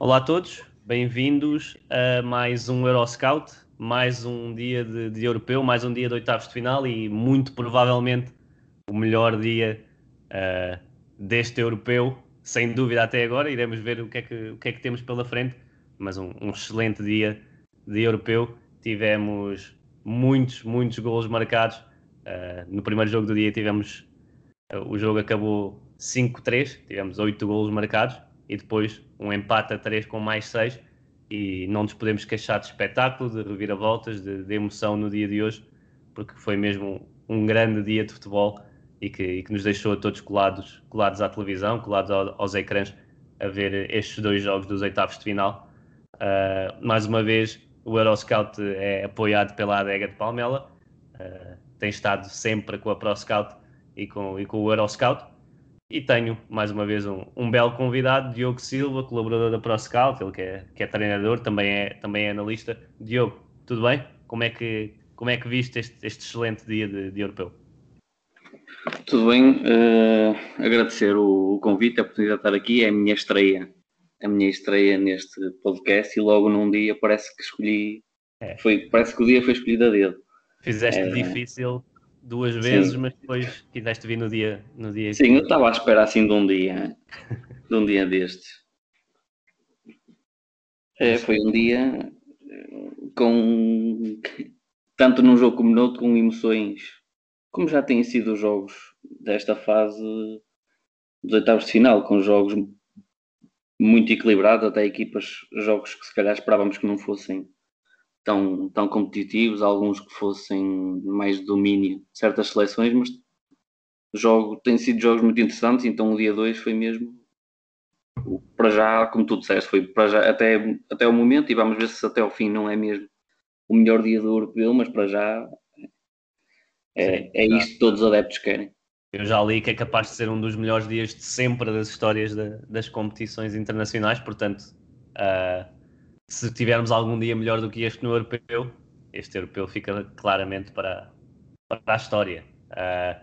Olá a todos, bem-vindos a mais um Euroscout, mais um dia de, de, europeu, mais um dia de oitavos de final e muito provavelmente o melhor dia uh, deste europeu, sem dúvida até agora. Iremos ver o que é que, o que, é que temos pela frente, mas um, um excelente dia de europeu. Tivemos muitos, muitos golos marcados. Uh, no primeiro jogo do dia tivemos, uh, o jogo acabou 5-3, tivemos 8 golos marcados e depois um empate a 3 com mais 6 e não nos podemos queixar de espetáculo, de reviravoltas, de, de emoção no dia de hoje, porque foi mesmo um, grande dia de futebol e que, e que, nos deixou a todos colados, colados à televisão, colados ao, aos ecrãs, a ver estes dois jogos dos oitavos de final. Uh, mais uma vez, o Euroscout é apoiado pela adega de Palmela, uh, tem estado sempre com a ProScout e com, e com o Euroscout. E tenho, mais uma vez, um, um belo convidado, Diogo Silva, colaborador da ProScout, ele que é, que é treinador, também é, também é analista. Diogo, tudo bem? Como é que, como é que viste este, este excelente dia de, de europeu? Tudo bem, uh, agradecer o, o, convite, a oportunidade de estar aqui, é a minha estreia, a minha estreia neste podcast e logo num dia parece que escolhi, é. foi, parece que o dia foi escolhido a dedo. Fizeste é, difícil duas vezes, Sim. mas depois quiseste vir no dia, no dia Sim, eu estava à espera assim de um dia, de um dia destes. É, foi um dia com tanto num jogo como no outro, com emoções, como já têm sido os jogos desta fase dos oitavos de final, com jogos muito equilibrados, até equipas, jogos que se calhar esperávamos que não fossem tão, tão competitivos, alguns que fossem mais de domínio de certas seleções, mas jogo, têm sido jogos muito interessantes, então o dia 2 foi mesmo para já, como tu disseste, foi para já até, até o momento e vamos ver se até ao fim não é mesmo o melhor dia do europeu, mas para já é, Sim, é isto que todos os adeptos querem. Eu já li que é capaz de ser um dos melhores dias de sempre das histórias de, das competições internacionais, portanto, uh, se tivermos algum dia melhor do que este no europeu, este europeu fica claramente para, para a história. Uh,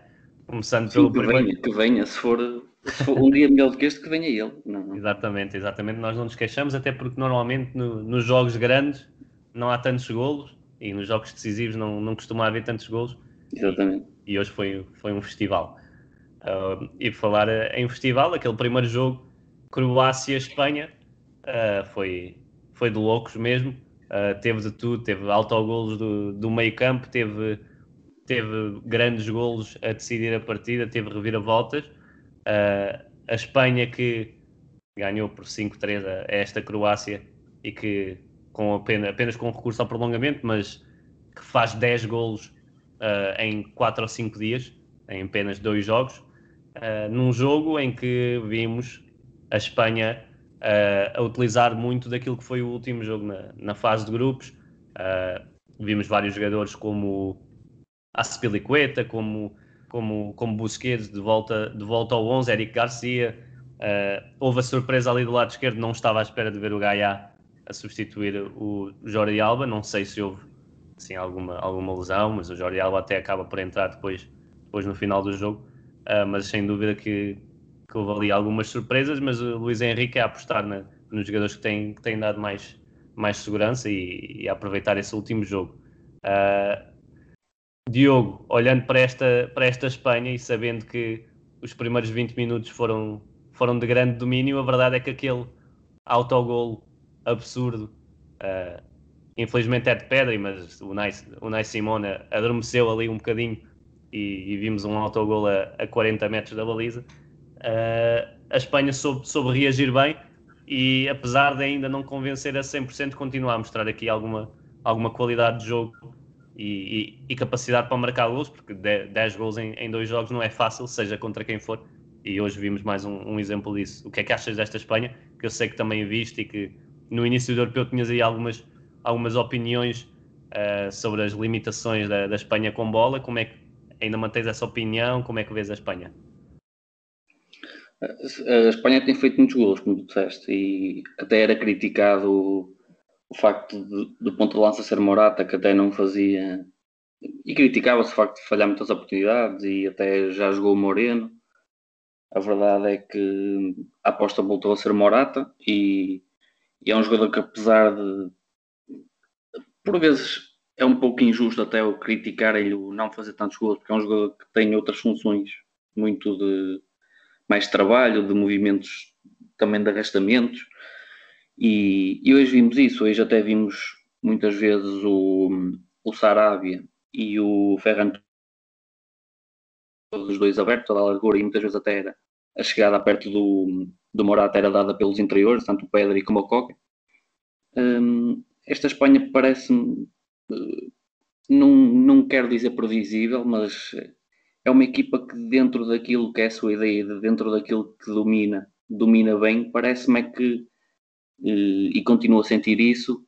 começando Sim, pelo que primeiro... venha, que venha, se for, se for um dia melhor do que este, que venha ele. Não, não. Exatamente, exatamente. Nós não nos queixamos, até porque normalmente no, nos jogos grandes não há tantos golos e nos jogos decisivos não, não costuma haver tantos golos. Exatamente. E, e hoje foi, foi um festival. Uh, e falar em festival, aquele primeiro jogo, Croácia-Espanha, uh, foi, foi de loucos mesmo. Uh, teve de tudo, teve autogolos do, do meio campo, teve, teve grandes golos a decidir a partida, teve reviravoltas. Uh, a Espanha que ganhou por 5-3 a, esta Croácia e que com apenas, apenas com recurso ao prolongamento, mas que faz 10 golos uh, em 4 ou 5 dias, em apenas dois jogos, num jogo em que vimos a Espanha uh, a utilizar muito daquilo que foi o último jogo na, na fase de grupos. Uh, vimos vários jogadores como Aspilicueta, como, como, como Busquets de volta, de volta ao 11, Eric Garcia. Uh, houve a surpresa ali do lado esquerdo, não estava à espera de ver o Gaia a substituir o Jordi Alba. Não sei se houve assim, alguma, alguma lesão, mas o Jordi Alba até acaba por entrar depois, depois no final do jogo. Uh, mas sem dúvida que, que houve ali algumas surpresas, mas o Luís Henrique é apostar na, nos jogadores que têm, que têm dado mais, mais segurança e, e aproveitar esse último jogo. Uh, Diogo, olhando para esta, para esta Espanha e sabendo que os primeiros 20 minutos foram, foram de grande domínio, a verdade é que aquele autogol absurdo, uh, infelizmente é de pedra, mas o Nai, o Nai Simone adormeceu ali um bocadinho e, e vimos um autogol a, a 40 metros da baliza. Uh, a Espanha soube, soube, reagir bem e, apesar de ainda não convencer a 100%, continua a mostrar aqui alguma, alguma qualidade de jogo e, e, e capacidade para marcar gols, porque 10 gols em, em, dois jogos não é fácil, seja contra quem for. E hoje vimos mais um, um, exemplo disso. O que é que achas desta Espanha? Que eu sei que também viste e que no início do europeu tinhas aí algumas, algumas opiniões uh, sobre as limitações da, da Espanha com bola. Como é que ainda mantens essa opinião? Como é que vês a Espanha? A Espanha tem feito muitos gols, como tu disseste, e até era criticado o, o facto de, do ponto de lança ser Morata, que até não fazia. E criticava-se o facto de falhar muitas oportunidades e até já jogou o Moreno. A verdade é que a aposta voltou a ser Morata e, e é um jogador que, apesar de por vezes é um pouco injusto até eu criticar-lhe o não fazer tantos gols, porque é um jogador que tem outras funções, muito de mais trabalho, de movimentos também de arrastamentos. E, e hoje vimos isso, hoje até vimos muitas vezes o, o Sarabia e o Ferran os dois abertos, toda a largura, e muitas vezes até era a chegada perto do, do Morata era dada pelos interiores, tanto o Pedro como o Coca. Um, esta Espanha parece-me, eh, não, não quero dizer previsível, mas é uma equipa que dentro daquilo que é a sua ideia, dentro daquilo que domina, domina bem, parece-me é que, eh, e continuo a sentir isso,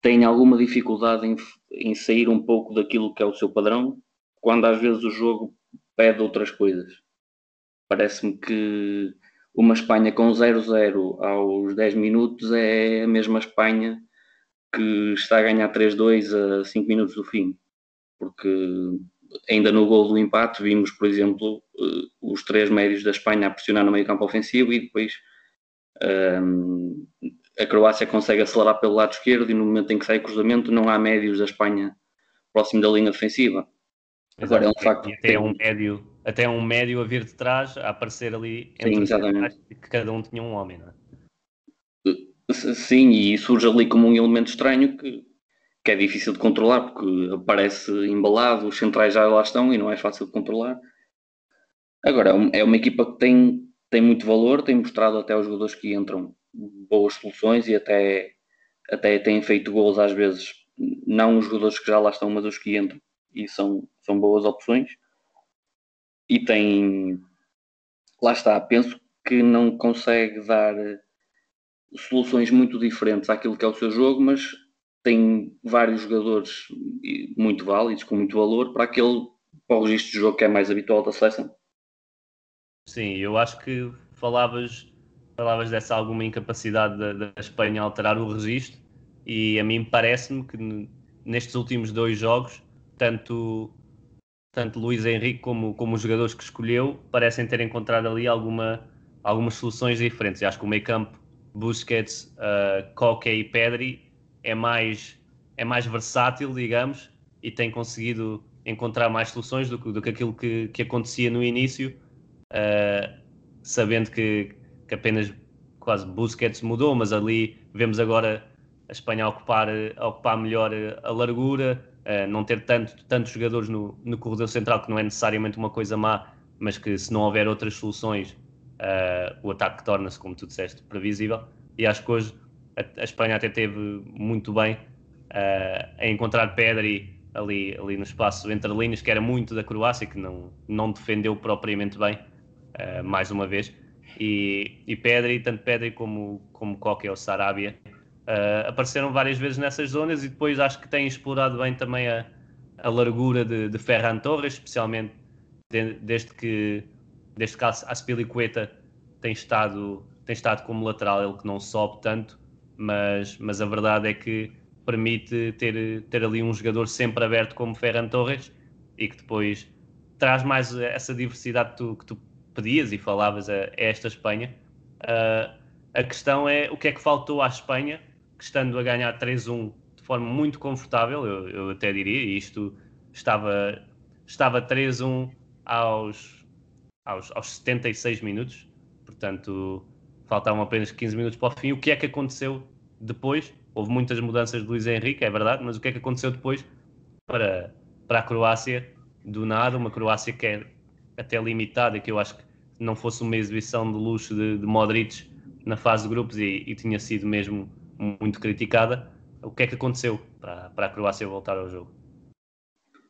tem alguma dificuldade em, em sair um pouco daquilo que é o seu padrão, quando às vezes o jogo pede outras coisas. Parece-me que uma Espanha com 0-0 aos 10 minutos é a mesma Espanha que está a ganhar 3-2 a 5 minutos do fim. Porque ainda no gol do empate vimos, por exemplo, eh, os três médios da Espanha a pressionar no meio campo ofensivo e depois um, ehm, a Croácia consegue acelerar pelo lado esquerdo e no momento em que sai cruzamento não há médios da Espanha próximo da linha defensiva. Agora é um facto. E até tem... um médio, até um médio a vir de trás, a aparecer ali entre Sim, que cada um tinha um homem, não é? Sim, e surge ali como um elemento estranho que, que é difícil de controlar, porque aparece embalado, os centrais já lá estão e não é fácil de controlar. Agora, é, é uma equipa que tem, tem muito valor, tem mostrado até aos jogadores que entram boas soluções e até, até têm feito gols às vezes, não os jogadores que já lá estão, mas os que entram, e são, são boas opções. E tem, lá está, penso que não consegue dar soluções muito diferentes àquilo que é o seu jogo, mas tem vários jogadores muito válidos, com muito valor, para aquele para o registro de jogo que é mais habitual da seleção. Sim, eu acho que falavas, falavas dessa alguma incapacidade da, da Espanha alterar o registro, e a mim parece-me que nestes últimos dois jogos, tanto, tanto Luís Henrique como, como os jogadores que escolheu parecem ter encontrado ali alguma, algumas soluções diferentes. Eu acho que o meio campo Busquets, uh, Coque e Pedri é mais, é mais versátil, digamos, e tem conseguido encontrar mais soluções do, do que aquilo que, que acontecia no início, uh, sabendo que, que apenas quase Busquets mudou, mas ali vemos agora a Espanha ocupar, ocupar melhor a largura, uh, não ter tanto, tantos jogadores no, no corredor central, que não é necessariamente uma coisa má, mas que se não houver outras soluções uh, o ataque torna-se, como tu disseste, previsível. E acho que hoje a, a Espanha até teve muito bem uh, a encontrar Pedri ali, ali no espaço entre linhas, que era muito da Croácia, que não, não defendeu propriamente bem, uh, mais uma vez. E, e Pedri, tanto Pedri como, como Coque ou Sarabia, uh, apareceram várias vezes nessas zonas e depois acho que têm explorado bem também a, a largura de, de Ferran Torres, especialmente de, desde que desde que a Aspilicueta tem estado, tem estado como lateral, ele que não sobe tanto, mas, mas a verdade é que permite ter, ter ali um jogador sempre aberto como Ferran Torres e que depois traz mais essa diversidade que tu, que tu pedias e falavas a, a esta Espanha. Uh, a questão é o que é que faltou à Espanha, que estando a ganhar 3-1 de forma muito confortável, eu, eu até diria, e isto estava, estava 3-1 aos aos, aos 76 minutos, portanto faltavam apenas 15 minutos para o fim. O que é que aconteceu depois? Houve muitas mudanças de Luís Henrique, é verdade, mas o que é que aconteceu depois para, para a Croácia? Do nada, uma Croácia que é até limitada, que eu acho que não fosse uma exibição de luxo de, de Modric na fase de grupos e, e, tinha sido mesmo muito criticada. O que é que aconteceu para, para a Croácia voltar ao jogo?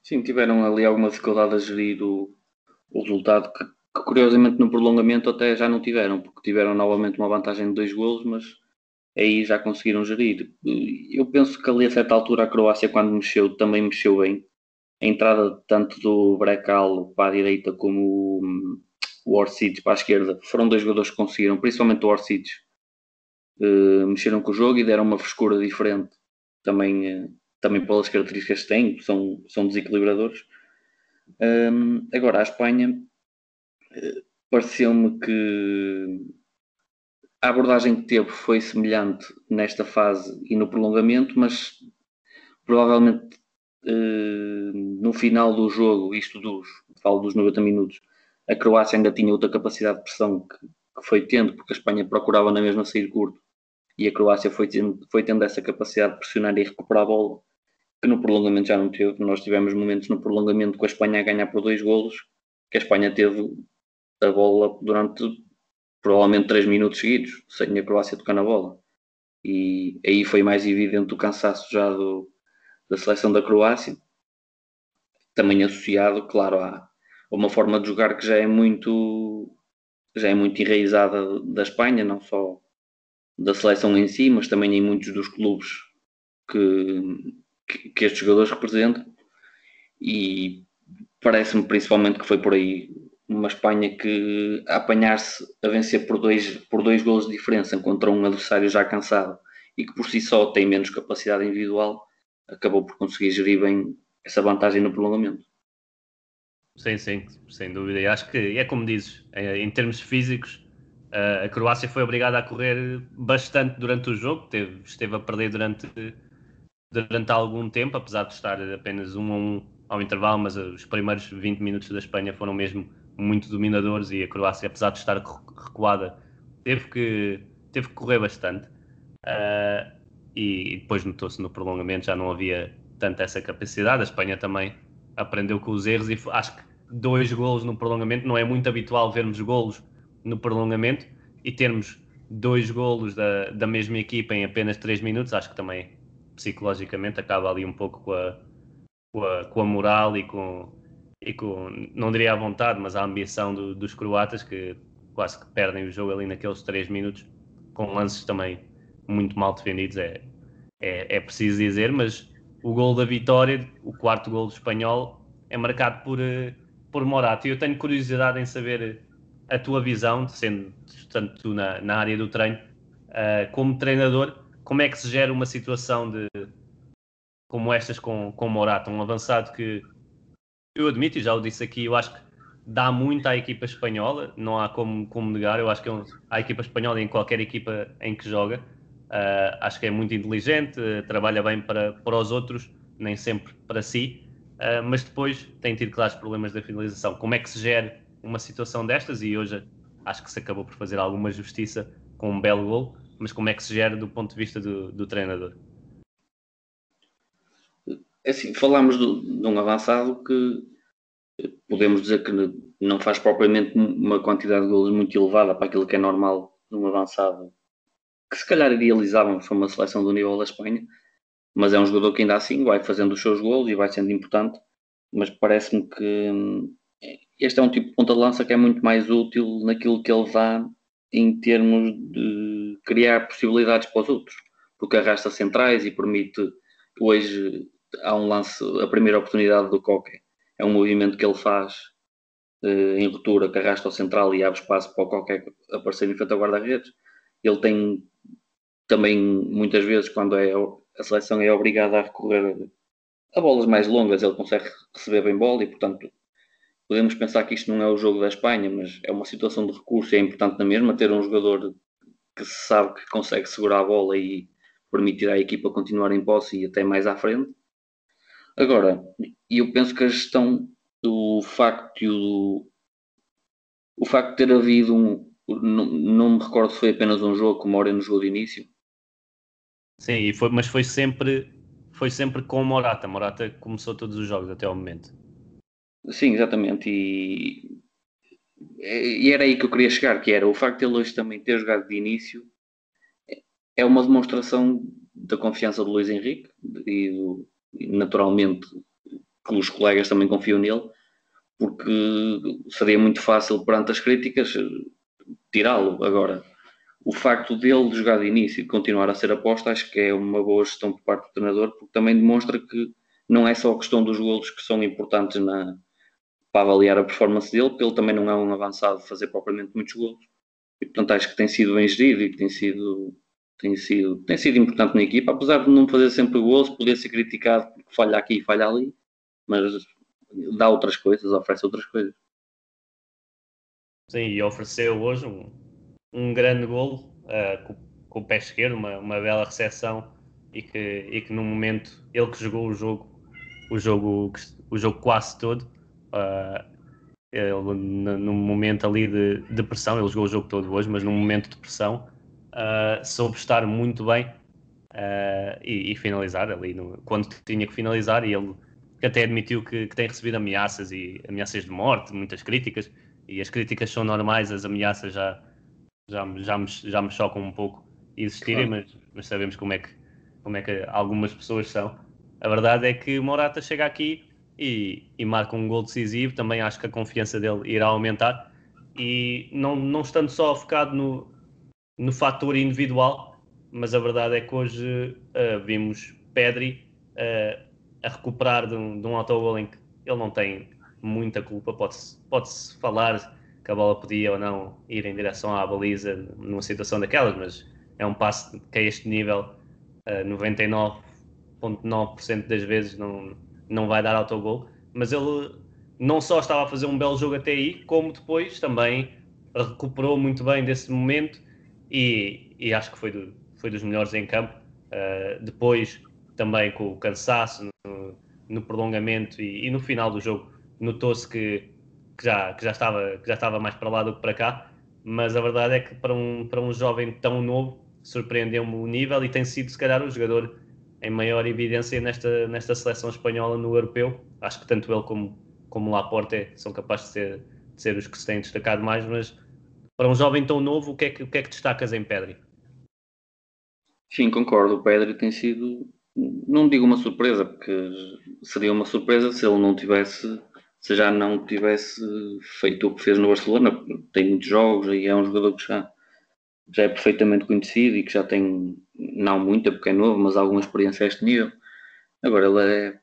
Sim, tiveram ali alguma dificuldade a gerir o, o resultado que que curiosamente no prolongamento até já não tiveram, porque tiveram novamente uma vantagem de dois golos, mas aí já conseguiram gerir. Eu penso que ali a certa altura a Croácia, quando mexeu, também mexeu bem. A entrada tanto do Brecal para a direita como o Orsic para a esquerda foram dois jogadores que conseguiram, principalmente o Orsic, uh, mexeram com o jogo e deram uma frescura diferente também, uh, também pelas características que têm, são, são desequilibradores. Agora, a Espanha pareceu-me que a abordagem que teve foi semelhante nesta fase e no prolongamento, mas provavelmente uh, no final do jogo, isto dos, falo dos 90 minutos, a Croácia ainda tinha outra capacidade de pressão que, que foi tendo, porque a Espanha procurava na mesma sair curto e a Croácia foi tendo, foi tendo essa capacidade de pressionar e recuperar a bola, que no prolongamento já não teve. Nós tivemos momentos no prolongamento com a Espanha a ganhar por dois golos, que a Espanha teve a bola durante provavelmente 3 minutos seguidos, sem a Croácia tocar na bola. E aí foi mais evidente o cansaço já do, da seleção da Croácia, também associado, claro, a, uma forma de jogar que já é muito já é muito enraizada da Espanha, não só da seleção em si, mas também em muitos dos clubes que, que, que estes jogadores representam. E parece-me principalmente que foi por aí uma Espanha que a apanhar-se a vencer por dois, por dois gols de diferença contra um adversário já cansado e que por si só tem menos capacidade individual, acabou por conseguir gerir bem essa vantagem no prolongamento. Sim, sim, sem dúvida. E acho que é como dizes, em termos físicos, a Croácia foi obrigada a correr bastante durante o jogo, teve, esteve a perder durante, durante algum tempo, apesar de estar apenas um a um ao intervalo, mas os primeiros 20 minutos da Espanha foram mesmo muito dominadores e a Croácia, apesar de estar recuada, teve que, teve que correr bastante. Uh, e, depois notou-se no prolongamento, já não havia tanta essa capacidade. A Espanha também aprendeu com os erros e acho que dois golos no prolongamento não é muito habitual vermos golos no prolongamento e termos dois golos da, da mesma equipa em apenas três minutos, acho que também psicologicamente acaba ali um pouco com a, com a, com a moral e com, e com, não diria a vontade, mas a ambição do, dos croatas que quase que perdem o jogo ali naqueles três minutos, com lances também muito mal defendidos, é, é, é preciso dizer, mas o gol da vitória, o quarto gol do espanhol, é marcado por, eh, por Morata. E eu tenho curiosidade em saber a tua visão, sendo tanto tu na, na área do treino, uh, como treinador, como é que se gera uma situação de como estas com, com Morata, um avançado que eu admito, e já o disse aqui, eu acho que dá muito à equipa espanhola, não há como, como negar, eu acho que é um, a equipa espanhola em qualquer equipa em que joga, uh, acho que é muito inteligente, uh, trabalha bem para, para os outros, nem sempre para si, uh, mas depois tem tido claros problemas da finalização. Como é que se gera uma situação destas? E hoje acho que se acabou por fazer alguma justiça com um belo gol, mas como é que se gera do ponto de vista do, do treinador? É assim, falámos de, de um avançado que podemos dizer que não faz propriamente uma quantidade de golos muito elevada para aquilo que é normal num avançado, que se calhar idealizávamos para uma seleção do nível da Espanha, mas é um jogador que ainda assim vai fazendo os seus golos e vai sendo importante, mas parece-me que hum, este é um tipo de ponta de lança que é muito mais útil naquilo que ele dá em termos de criar possibilidades para os outros, porque arrasta centrais e permite hoje há um lance, a primeira oportunidade do Coque é um movimento que ele faz uh, em ruptura, que arrasta ao central e abre espaço para qualquer aparecer em frente ao guarda-redes. Ele tem também, muitas vezes, quando é, a seleção é obrigada a recorrer a bolas mais longas, ele consegue receber bem bola e, portanto, podemos pensar que isto não é o jogo da Espanha, mas é uma situação de recurso e é importante na mesma ter um jogador que se sabe que consegue segurar a bola e permitir à equipa continuar em posse e até mais à frente. Agora, eu penso que a gestão do facto do o facto de ter havido um não, não me recordo se foi apenas um jogo que Moreno jogou de início. Sim, foi, mas foi sempre foi sempre com o Morata. Morata começou todos os jogos até ao momento. Sim, exatamente. E, e era aí que eu queria chegar, que era o facto de ele hoje também ter jogado de início é uma demonstração da confiança do Luís Henrique e do, naturalmente que os colegas também confiam nele, porque seria muito fácil perante as críticas tirá-lo. Agora, o facto dele jogar de início e continuar a ser aposta, acho que é uma boa gestão por parte do treinador, porque também demonstra que não é só a questão dos golos que são importantes na, para avaliar a performance dele, porque ele também não é um avançado de fazer propriamente muitos golos. E, portanto, acho que tem sido bem gerido e que tem sido tem sido, tem sido importante na equipa, apesar de não fazer sempre gols, poder ser criticado porque falha aqui e falha ali, mas dá outras coisas, oferece outras coisas. Sim, e ofereceu hoje um, um grande golo, uh, com, com, o pé esquerdo, uma, uma bela recepção e que, e que no momento ele que jogou o jogo, o jogo, o jogo quase todo, uh, ele, no, momento ali de, de, pressão, ele jogou o jogo todo hoje, mas num momento de pressão, uh, soube estar muito bem uh, e, e, finalizar ali no, quando tinha que finalizar. E ele até admitiu que, que, tem recebido ameaças e ameaças de morte, muitas críticas, e as críticas são normais, as ameaças já, já, já, me, já me chocam um pouco existirem, claro. mas, mas sabemos como é, que, como é que algumas pessoas são. A verdade é que Morata chega aqui e, e marca um gol decisivo. Também acho que a confiança dele irá aumentar. E não, não estando só focado no, no fator individual, mas a verdade é que hoje uh, vimos Pedri uh, a recuperar de um, de um autogol em que ele não tem muita culpa. Pode-se pode -se falar que a bola podia ou não ir em direção à baliza numa situação daquelas, mas é um passo que a este nível, uh, 99,9% das vezes não, não vai dar autogol, mas ele não só estava a fazer um belo jogo até aí, como depois também recuperou muito bem desse momento e, e acho que foi, do, foi dos melhores em campo. Uh, depois também com o cansaço no, no prolongamento e, e, no final do jogo notou-se que, que, já, que, já estava, que já estava mais para lá do que para cá, mas a verdade é que para um, para um jovem tão novo surpreendeu-me o nível e tem sido se calhar o jogador em maior evidência nesta, nesta seleção espanhola no europeu. Acho que tanto ele como, como Laporte são capazes de ser, de ser os que se têm destacado mais, mas para um jovem tão novo, o que é que, o que, é que destacas em Pedri? Sim, concordo. O Pedri tem sido, não digo uma surpresa, porque seria uma surpresa se ele não tivesse, se já não tivesse feito o que fez no Barcelona. Tem muitos jogos e é um jogador que já, já é perfeitamente conhecido e que já tem não muita porque é novo, mas alguma experiência a este nível. Agora ele é,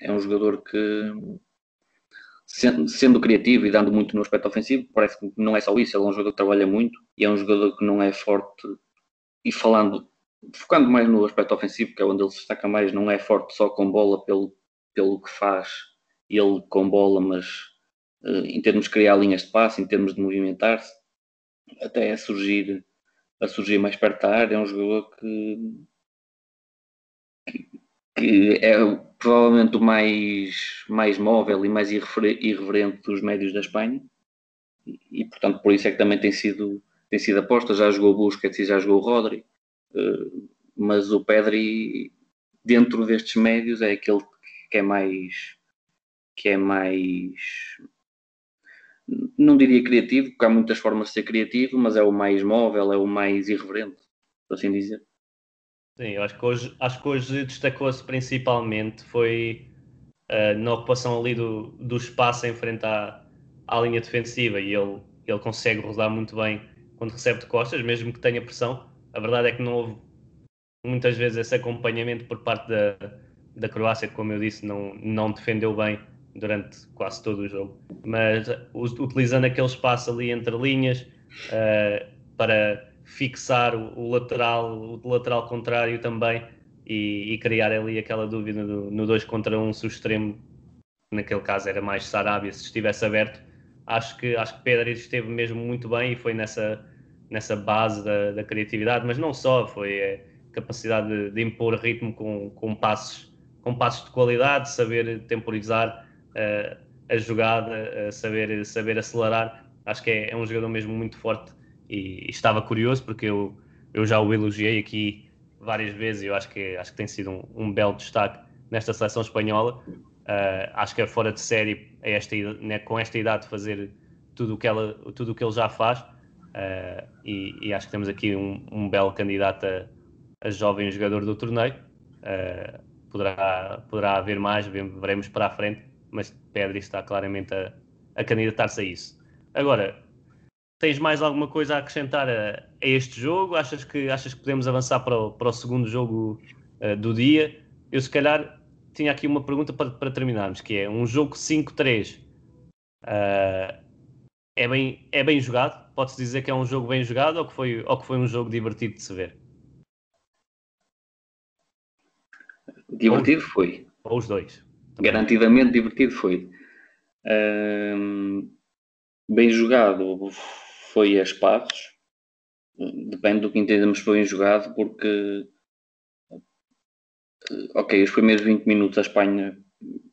é um jogador que sendo, sendo criativo e dando muito no aspecto ofensivo, parece que não é só isso, ele é um jogador que trabalha muito e é um jogador que não é forte e falando, focando mais no aspecto ofensivo, que é onde ele se destaca mais, não é forte só com bola pelo, pelo que faz ele com bola, mas uh, em termos de criar linhas de passe, em termos de movimentar-se, até é surgir a surgir mais perto da área. É um jogador que, que, é provavelmente o mais, mais móvel e mais irreverente dos médios da Espanha. E, e, portanto, por isso é que também tem sido, tem sido aposta. Já jogou Busquets e já jogou Rodri. Uh, mas o Pedri, dentro destes médios, é aquele que é mais que é mais não diria criativo, porque há muitas formas de ser criativo, mas é o mais móvel, é o mais irreverente, por assim dizer. Sim, eu acho que hoje, acho que hoje destacou-se principalmente foi uh, na ocupação ali do, do espaço em frente à, à linha defensiva e ele, ele consegue rodar muito bem quando recebe de costas, mesmo que tenha pressão. A verdade é que não houve muitas vezes esse acompanhamento por parte da, da Croácia, que como eu disse, não, não defendeu bem durante quase todo o jogo, mas utilizando aquele espaço ali entre linhas uh, para fixar o, o, lateral, o lateral contrário também e, e criar ali aquela dúvida no 2 contra 1 um, se o extremo, naquele caso era mais Sarabia, se estivesse aberto. Acho que, acho que Pedro esteve mesmo muito bem e foi nessa, nessa base da, da criatividade, mas não só, foi a capacidade de, de impor ritmo com, com, passos, com passos de qualidade, saber temporizar uh, a jogada, a saber, saber acelerar. Acho que é, é um jogador mesmo muito forte e, estava curioso porque eu, eu já o elogiei aqui várias vezes e eu acho que, acho que tem sido um, um belo destaque nesta seleção espanhola. Uh, acho que é fora de série é esta, né, com esta idade fazer tudo o que, ela, tudo o que ele já faz uh, e, e, acho que temos aqui um, um belo candidato a, a, jovem jogador do torneio. Uh, poderá, poderá haver mais, veremos para a frente, mas Pedri está claramente a, a candidatar-se a isso. Agora, tens mais alguma coisa a acrescentar a, a, este jogo? Achas que, achas que podemos avançar para o, para o segundo jogo uh, do dia? Eu, se calhar, tinha aqui uma pergunta para, para terminarmos, que é um jogo 5-3 uh, eh, é, bem, é bem jogado? Pode-se dizer que é um jogo bem jogado ou que, foi, ou que foi um jogo divertido de se ver? Divertido ou, foi. Ou os dois? Garantidamente divertido foi. bem jogado, foi as pazes. Depende do que entendemos foi bem jogado, porque ok, os primeiros 20 minutos a Espanha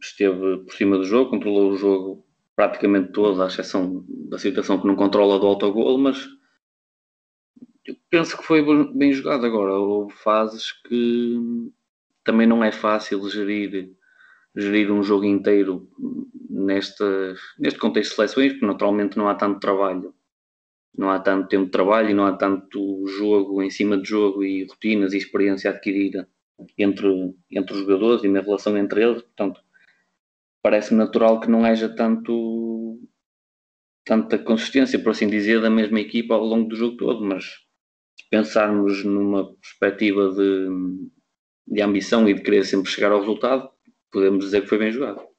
esteve por cima do jogo, controlou o jogo praticamente todo, à exceção da situação que não controla do autogol, mas eu penso que foi bem jogado agora. Houve fases que também não é fácil gerir, gerir um jogo inteiro neste contexto de seleções, porque naturalmente não há tanto trabalho. Não há tanto tempo de trabalho e não há tanto jogo em cima de jogo e rotinas e experiência adquirida entre, entre os jogadores e na relação entre eles. Portanto, parece natural que não haja tanto tanta consistência, por assim dizer, da mesma equipa ao longo do jogo todo, mas se pensarmos numa perspectiva de, de ambição e de querer sempre chegar ao resultado, podemos dizer que foi bem jogado.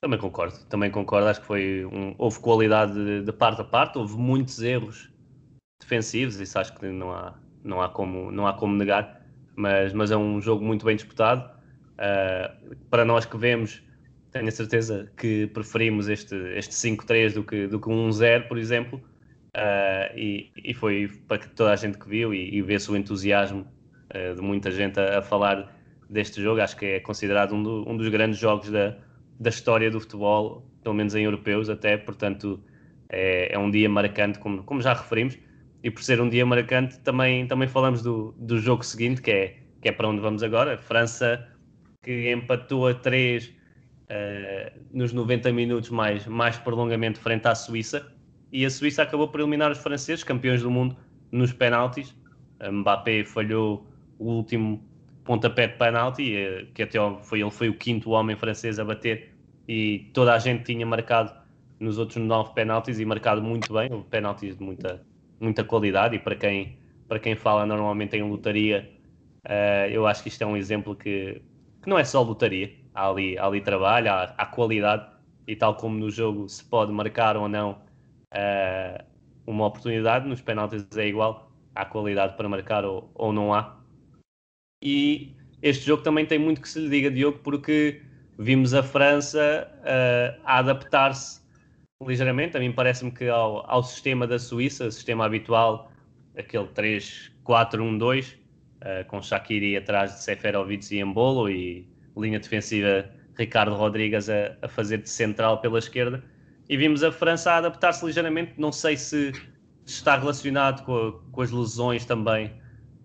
Também concordo, também concordo. Acho que foi um, houve qualidade de, de, parte a parte, houve muitos erros defensivos, isso acho que não há, não há, como, não há como negar, mas, mas é um jogo muito bem disputado. Uh, para nós que vemos, tenho a certeza que preferimos este, este 5-3 do que, do que um 1-0, por exemplo. Uh, e, e, foi para toda a gente que viu e, e vê-se o entusiasmo uh, de muita gente a, a, falar deste jogo. Acho que é considerado um, do, um, dos grandes jogos da, da história do futebol, pelo menos em europeus até. Portanto, é, é um dia marcante, como, como já referimos. E por ser um dia marcante, também, também falamos do, do jogo seguinte, que é, que é para onde vamos agora. França que empatou a 3 uh, nos 90 minutos mais, mais prolongamento frente à Suíça e a Suíça acabou por eliminar os franceses, campeões do mundo, nos penaltis. Mbappé falhou o último pontapé de penalti, eh, que até foi, ele foi o quinto homem francês a bater e toda a gente tinha marcado nos outros nove penaltis e marcado muito bem, penaltis de muita, muita qualidade e para quem, para quem fala normalmente em lotaria, uh, eu acho que isto é um exemplo que que não é só lotaria, há ali, há ali trabalho, há, há qualidade, e tal como no jogo se pode marcar ou não uh, uma oportunidade, nos penaltis é igual, há qualidade para marcar ou, ou não há. E este jogo também tem muito que se lhe diga, Diogo, porque vimos a França uh, a adaptar-se ligeiramente. A mim parece-me que ao, ao sistema da Suíça, sistema habitual, aquele 3-4-1-2, uh, com Shaqiri atrás de Seferovic e Embolo e linha defensiva Ricardo Rodrigues a, a, fazer de central pela esquerda. E vimos a França a adaptar-se ligeiramente. Não sei se está relacionado com, a, com as lesões também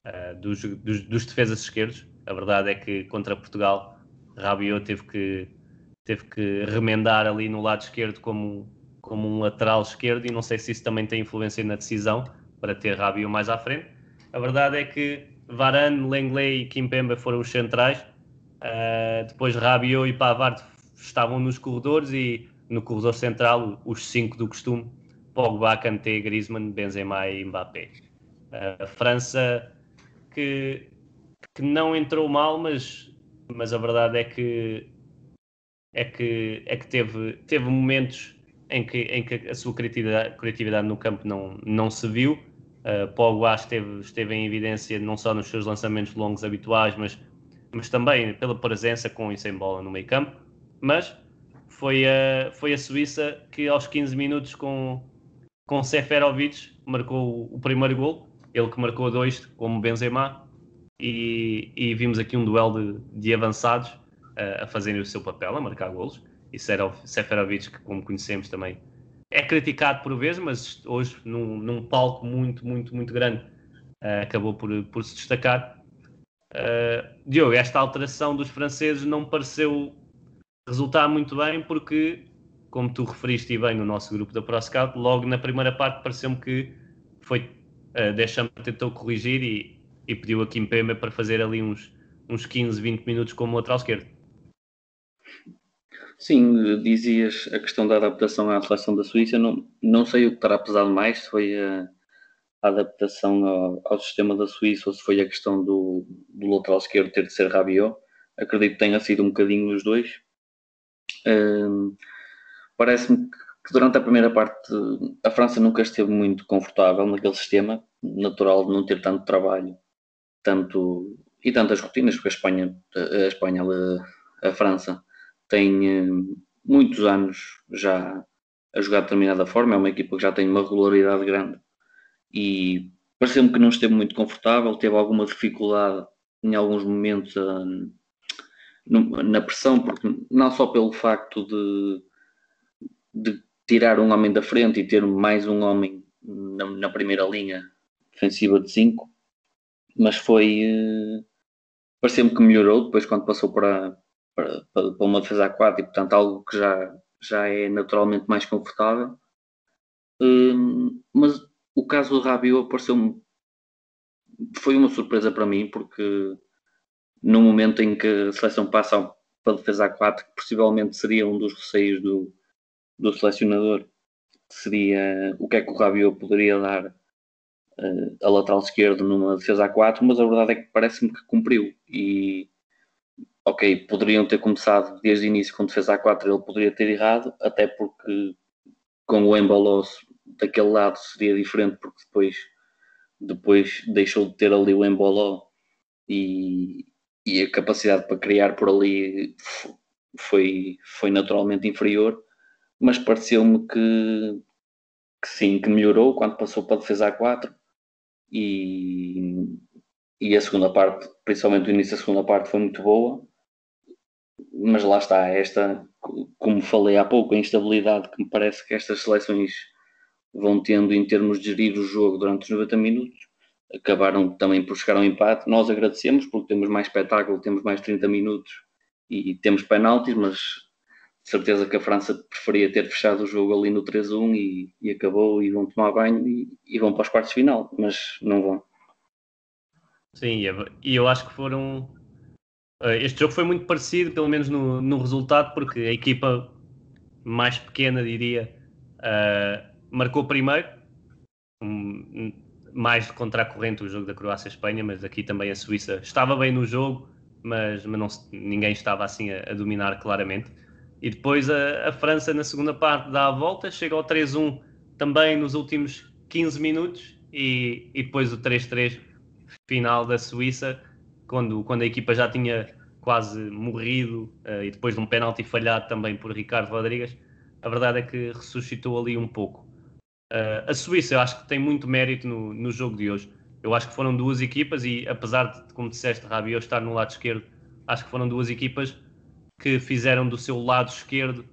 uh, dos, dos, dos, defesas esquerdos. A verdade é que contra Portugal, Rabiot teve que, teve que remendar ali no lado esquerdo como, como um lateral esquerdo e não sei se isso também tem influência na decisão para ter Rabiot mais à frente. A verdade é que Varane, Lenglet e Kimpembe foram os centrais. Uh, depois Rabiot e Pavard estavam nos corredores e no corredor central os cinco do costume. Pogba, Kanté, Griezmann, Benzema e Mbappé. A uh, França que, que não entrou mal, mas, mas a verdade é que é que, é que teve, teve momentos em que, em que a sua criatividade, criatividade no campo não, não se viu Uh, Pogba esteve, esteve em evidência não só nos seus lançamentos longos habituais, mas, mas também pela presença com e sem bola no meio campo. Mas foi a, foi a Suíça que aos 15 minutos com, com Seferovic marcou o, primeiro gol, ele que marcou dois como Benzema, e, e vimos aqui um duelo de, de avançados uh, a fazerem o seu papel, a marcar golos, e Seferovic, que como conhecemos também é criticado por vezes, mas hoje num, num palco muito, muito, muito grande uh, acabou por, por se destacar. Uh, Diogo, esta alteração dos franceses não pareceu resultar muito bem porque, como tu referiste bem no nosso grupo da ProScout, logo na primeira parte pareceu-me que foi uh, Deschamps tentou corrigir e, e pediu a Kimpembe para fazer ali uns, uns 15, 20 minutos como lateral esquerdo. Sim, dizias a questão da adaptação à seleção da Suíça. Não, não sei o que terá pesado mais, se foi a, a adaptação ao, ao, sistema da Suíça ou se foi a questão do, do lateral esquerdo ter de ser Rabiot. Acredito que tenha sido um bocadinho os dois. Um, Parece-me que durante a primeira parte a França nunca esteve muito confortável naquele sistema, natural de não ter tanto trabalho tanto, e tantas rotinas, porque a Espanha, a, Espanha, a, França tem eh, muitos anos já a jogar de determinada forma, é uma equipa que já tem uma regularidade grande. E pareceu-me que não esteve muito confortável, teve alguma dificuldade em alguns momentos a, na pressão, porque não só pelo facto de, de tirar um homem da frente e ter mais um homem na, na primeira linha defensiva de 5, mas foi. Uh, Pareceu-me que melhorou depois quando passou para, para, para uma defesa a 4 e, portanto, algo que já, já é naturalmente mais confortável. Uh, mas o caso do Rabiot pareceu-me. Foi uma surpresa para mim, porque no momento em que a seleção passa para a defesa a 4, que possivelmente seria um dos receios do, do selecionador, seria o que é que o Rabiot poderia dar uh, a lateral esquerdo numa defesa a 4, mas a verdade é que parece-me que cumpriu. E, ok, poderiam ter começado desde o início com defesa a 4, ele poderia ter errado, até porque com o Embalos daquele lado seria diferente, porque depois, depois deixou de ter ali o Emboló e, e a capacidade para criar por ali foi, foi naturalmente inferior, mas pareceu-me que, que sim, que melhorou quando passou para a defesa A4 e, e a segunda parte, principalmente o início da segunda parte, foi muito boa. Mas lá está, esta, como falei há pouco, a instabilidade que me parece que estas seleções vão tendo em termos de gerir o jogo durante os 90 minutos, acabaram também por chegar ao empate. Nós agradecemos porque temos mais espetáculo, temos mais 30 minutos e temos penaltis, mas certeza que a França preferia ter fechado o jogo ali no 3-1 e, e, acabou e vão tomar banho e, e, vão para os quartos de final, mas não vão. Sim, e eu acho que foram. Eh, este jogo foi muito parecido, pelo menos no, no resultado, porque a equipa mais pequena, diria, uh, marcou primeiro, um, mais contra a corrente o jogo da Croácia-Espanha, mas aqui também a Suíça estava bem no jogo, mas, mas não, ninguém estava assim a, a dominar claramente. E depois a, a, França na segunda parte dá a volta, chega ao 3-1 também nos últimos 15 minutos e, e depois o 3-3 final da Suíça, quando, quando a equipa já tinha quase morrido uh, e depois de um penalti falhado também por Ricardo Rodrigues, a verdade é que ressuscitou ali um pouco. Uh, a Suíça eu acho que tem muito mérito no, no jogo de hoje. Eu acho que foram duas equipas e apesar de, como disseste, Rabiot estar no lado esquerdo, acho que foram duas equipas que fizeram do seu lado esquerdo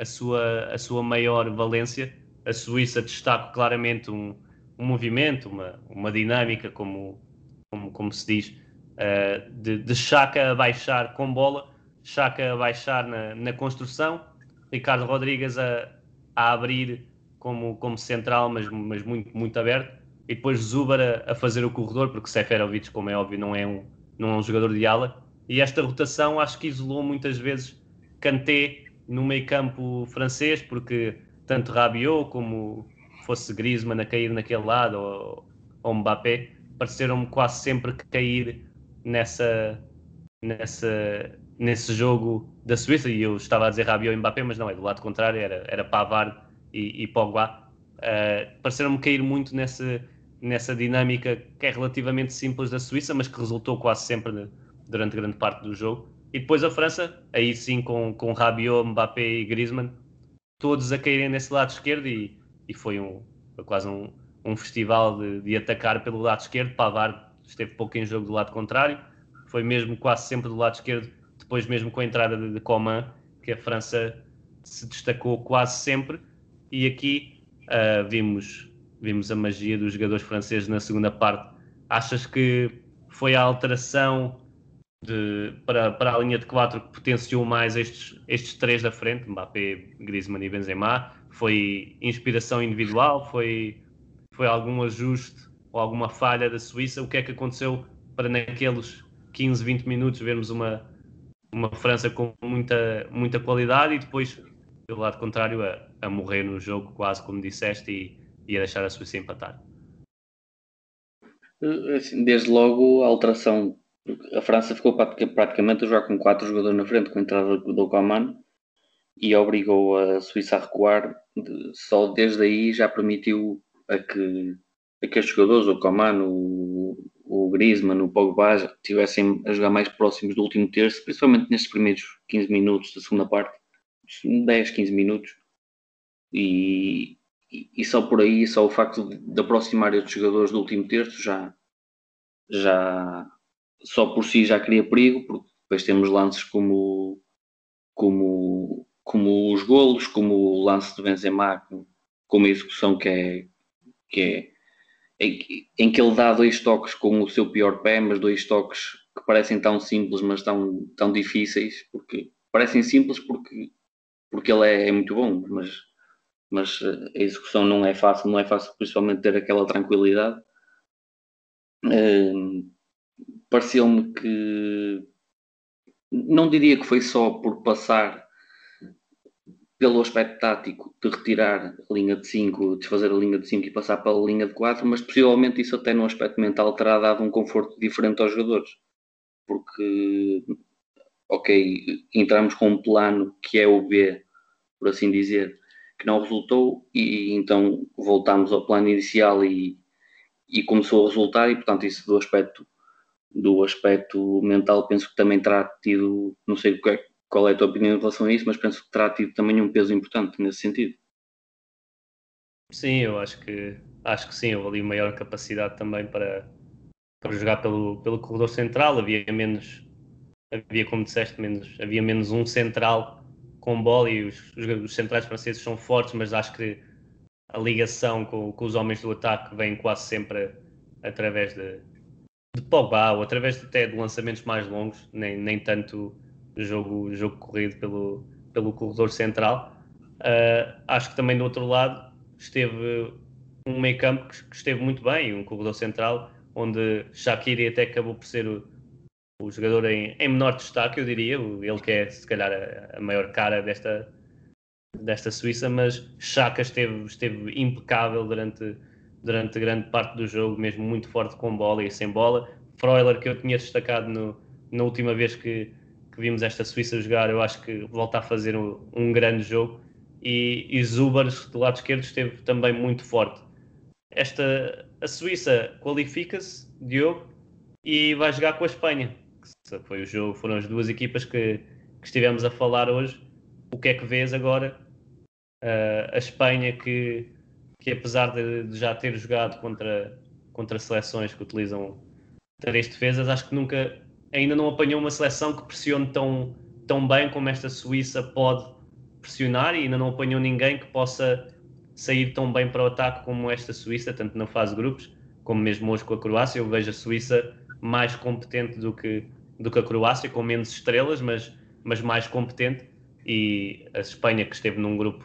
a sua, a sua maior valência. A Suíça destaca claramente um, um movimento, uma, uma dinâmica, como, como, como se diz, uh, de, de a baixar com bola, Chaka a baixar na, na construção, Ricardo Rodrigues a, a abrir como, como central, mas, mas muito, muito aberto, e depois Zubar a, a fazer o corredor, porque Seferovic, como é óbvio, não é um, não é um jogador de ala, e esta rotação acho que isolou muitas vezes Kanté no meio campo francês, porque tanto Rabiot como fosse Griezmann a cair naquele lado ou, ou Mbappé, pareceram-me quase sempre cair nessa, nessa, nesse jogo da Suíça, e eu estava a dizer Rabiot e Mbappé, mas não, é do lado contrário, era, era Pavard e, e Pogba. Uh, pareceram-me cair muito nessa, nessa dinâmica que é relativamente simples da Suíça, mas que resultou quase sempre durante grande parte do jogo. E depois a França, aí sim com, com Rabiot, Mbappé e Griezmann, todos a caírem nesse lado esquerdo e, e foi, um, quase um, um festival de, de, atacar pelo lado esquerdo. Pavard esteve pouco em jogo do lado contrário, foi mesmo quase sempre do lado esquerdo, depois mesmo com a entrada de, de Coman, que a França se destacou quase sempre. E aqui uh, vimos, vimos a magia dos jogadores franceses na segunda parte. Achas que foi a alteração de, para, para a linha de quatro que potenciou mais estes, estes três da frente, Mbappé, Griezmann e Benzema? Foi inspiração individual? Foi, foi algum ajuste ou alguma falha da Suíça? O que é que aconteceu para naqueles 15, 20 minutos vermos uma, uma França com muita, muita qualidade e depois, pelo lado contrário, a, a morrer no jogo, quase como disseste, e, e a deixar a Suíça empatar? Assim, desde logo a alteração a França ficou praticamente a jogar com quatro jogadores na frente com a entrada do Coman e obrigou a Suíça a recuar. Só desde aí já permitiu a que aqueles jogadores, o Coman, o, o Griezmann, o Pogba, estivessem a jogar mais próximos do último terço, principalmente nestes primeiros 15 minutos da segunda parte, 10, 15 minutos. E, e, só por aí, só o facto de, aproximar estes jogadores do último terço já, já só por si já cria perigo, porque depois temos lances como, como, como os golos, como o lance de Benzema, como a execução que é, que é em, que ele dá dois toques com o seu pior pé, mas dois toques que parecem tão simples, mas tão, tão difíceis, porque parecem simples porque, porque ele é, é muito bom, mas, mas a execução não é fácil, não é fácil principalmente ter aquela tranquilidade. Uh, Pareceu-me que não diria que foi só por passar pelo aspecto tático de retirar a linha de 5, desfazer a linha de 5 e passar para a linha de 4, mas possivelmente isso até no aspecto mental terá dado um conforto diferente aos jogadores. Porque, ok, entramos com um plano que é o B, por assim dizer, que não resultou e então voltámos ao plano inicial e, e começou a resultar e portanto isso do aspecto do aspecto mental penso que também terá tido, não sei qual é a tua opinião em relação a isso, mas penso que terá tido também um peso importante nesse sentido. Sim, eu acho que acho que sim, houve ali maior capacidade também para, para jogar pelo, pelo corredor central, havia menos, havia como disseste, menos, havia menos um central com bola e os, os, os centrais franceses são fortes, mas acho que a ligação com, com os homens do ataque vem quase sempre através de, de Pogba ou através até de lançamentos mais longos, nem, nem tanto jogo, jogo corrido pelo, pelo corredor central. Uh, acho que também do outro lado esteve um meio campo que, que, esteve muito bem, um corredor central, onde Shaqiri até acabou por ser o, o jogador em, em, menor destaque, eu diria, ele que é se calhar a, a maior cara desta, desta Suíça, mas Chaka esteve, esteve impecável durante, durante grande parte do jogo, mesmo muito forte com bola e sem bola. Freuler, que eu tinha destacado no, na última vez que, que vimos esta Suíça jogar, eu acho que volta a fazer um, um grande jogo. E, e do lado esquerdo, esteve também muito forte. Esta, a Suíça qualifica-se, Diogo, e vai jogar com a Espanha. Foi o jogo, foram as duas equipas que, que estivemos a falar hoje. O que é que vês agora? Uh, a Espanha que que apesar de, de, já ter jogado contra, contra seleções que utilizam três defesas, acho que nunca ainda não apanhou uma seleção que pressione tão, tão bem como esta Suíça pode pressionar e ainda não apanhou ninguém que possa sair tão bem para o ataque como esta Suíça, tanto na fase de grupos como mesmo hoje com a Croácia. Eu vejo a Suíça mais competente do que, do que a Croácia, com menos estrelas, mas, mas mais competente. E a Espanha, que esteve num grupo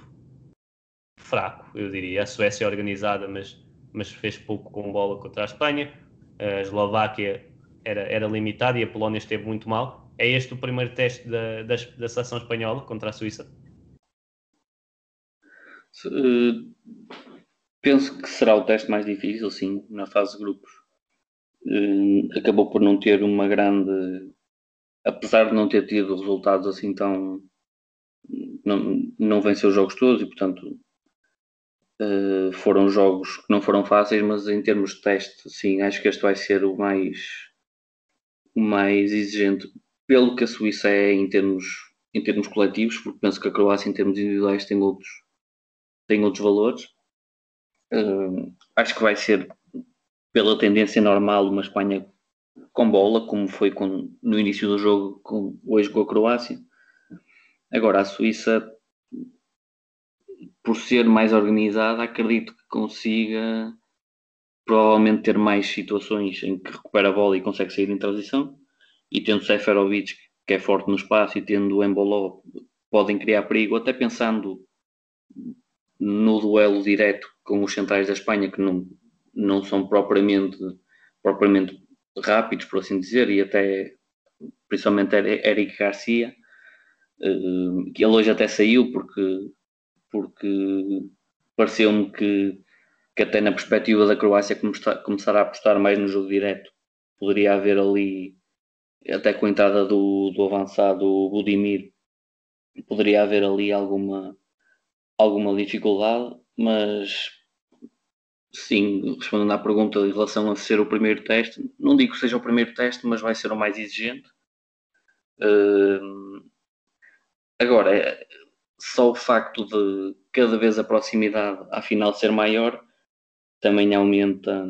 fraco, eu diria. A Suécia é organizada, mas, mas fez pouco com bola contra a Espanha. A Eslováquia era, era limitada e a Polónia esteve muito mal. É este o primeiro teste da, da, da seleção espanhola contra a Suíça? Uh, penso que será o teste mais difícil, sim, na fase de grupos. Uh, acabou por não ter uma grande. Apesar de não ter tido resultados assim tão. Não, não venceu os jogos todos e, portanto, Uh, foram jogos que não foram fáceis, mas em termos de teste, sim, acho que este vai ser o mais, o mais exigente, pelo que a Suíça é em termos, em termos coletivos, porque penso que a Croácia, em termos individuais, tem outros, tem outros valores. Uh, acho que vai ser, pela tendência normal, uma Espanha com bola, como foi com, no início do jogo, com, hoje com a Croácia. Agora, a Suíça por ser mais organizada, acredito que consiga provavelmente ter mais situações em que recupera a bola e consegue sair em transição. E tendo Seferovic, que é forte no espaço, e tendo o Emboló, podem criar perigo, até pensando no duelo direto com os centrais da Espanha, que não, não são propriamente, propriamente rápidos, por assim dizer, e até principalmente Eric Garcia, eh, que ele hoje até saiu porque porque pareceu-me que, que até na perspectiva da Croácia começar a apostar mais no jogo direto, poderia haver ali, até com a entrada do, do avançado Budimir, poderia haver ali alguma, alguma dificuldade, mas sim, respondendo à pergunta em relação a ser o primeiro teste, não digo que seja o primeiro teste, mas vai ser o mais exigente. Uh, agora, só o facto de, cada vez a proximidade à final ser maior, também aumenta,